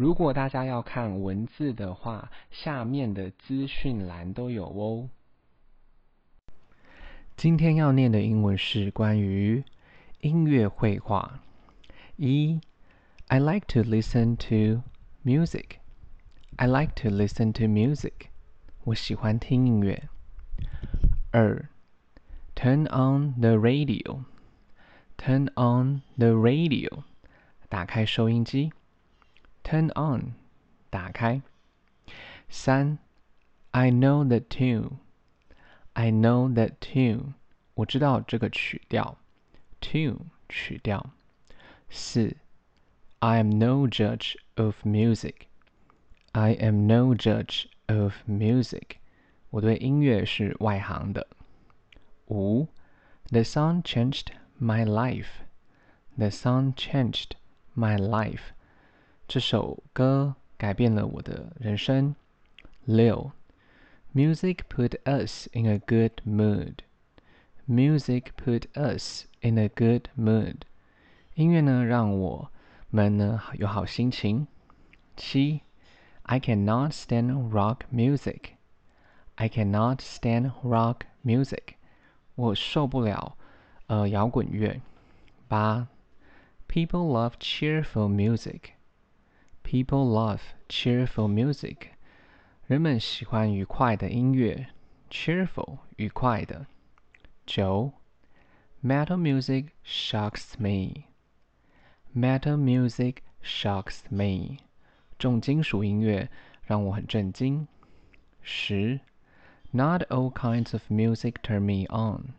如果大家要看文字的话，下面的资讯栏都有哦。今天要念的英文是关于音乐绘画。一，I like to listen to music. I like to listen to music. 我喜欢听音乐。二，Turn on the radio. Turn on the radio. 打开收音机。Turn on，打开。三，I know the tune。I know the tune，我知道这个曲调。Tune，曲调。四，I am no judge of music。I am no judge of music，我对音乐是外行的。五，The song changed my life。The song changed my life。 这首歌改变了我的人生。六，Music put us in a good mood. Music put us in a good mood. 音乐呢，让我们呢有好心情。七，I cannot stand rock music. I cannot stand rock music. 我受不了呃摇滚乐。八，People love cheerful music. People love cheerful music. 人们喜欢愉快的音乐。Cheerful，愉快的。九，Metal music shocks me. Metal music shocks me. 重金属音乐让我很震惊。十，Not all kinds of music turn me on.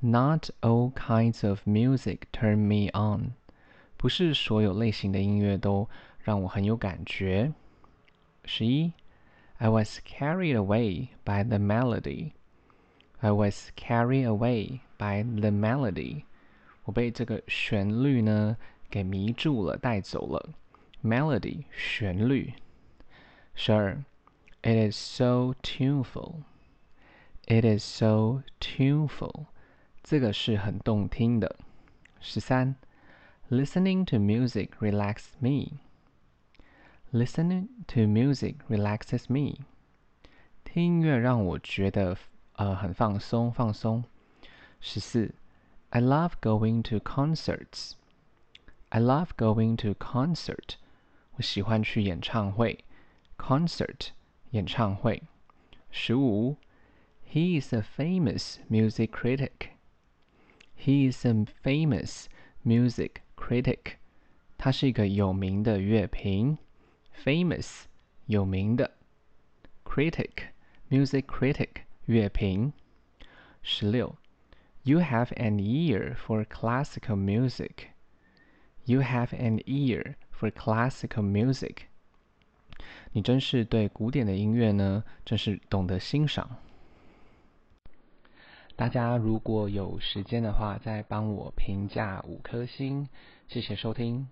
Not all kinds of music turn me on. 不是所有类型的音乐都 让我很有感觉。十一，I was carried away by the melody. I was carried away by the melody. 我被这个旋律呢给迷住了，带走了。Melody 旋律。十二，It is so tuneful. It is so tuneful. 这个是很动听的。十三，Listening to music relaxes me. Listening to music relaxes me. 听音乐让我觉得呃很放松，放松。十四，I love going to concerts. I love going to concert. 我喜欢去演唱会。Concert 演唱会。十五，He is a famous music critic. He is a famous music critic. 他是一个有名的乐评。 Famous 有名的，critic music critic 乐评。十六，You have an ear for classical music. You have an ear for classical music. 你真是对古典的音乐呢，真是懂得欣赏。大家如果有时间的话，再帮我评价五颗星，谢谢收听。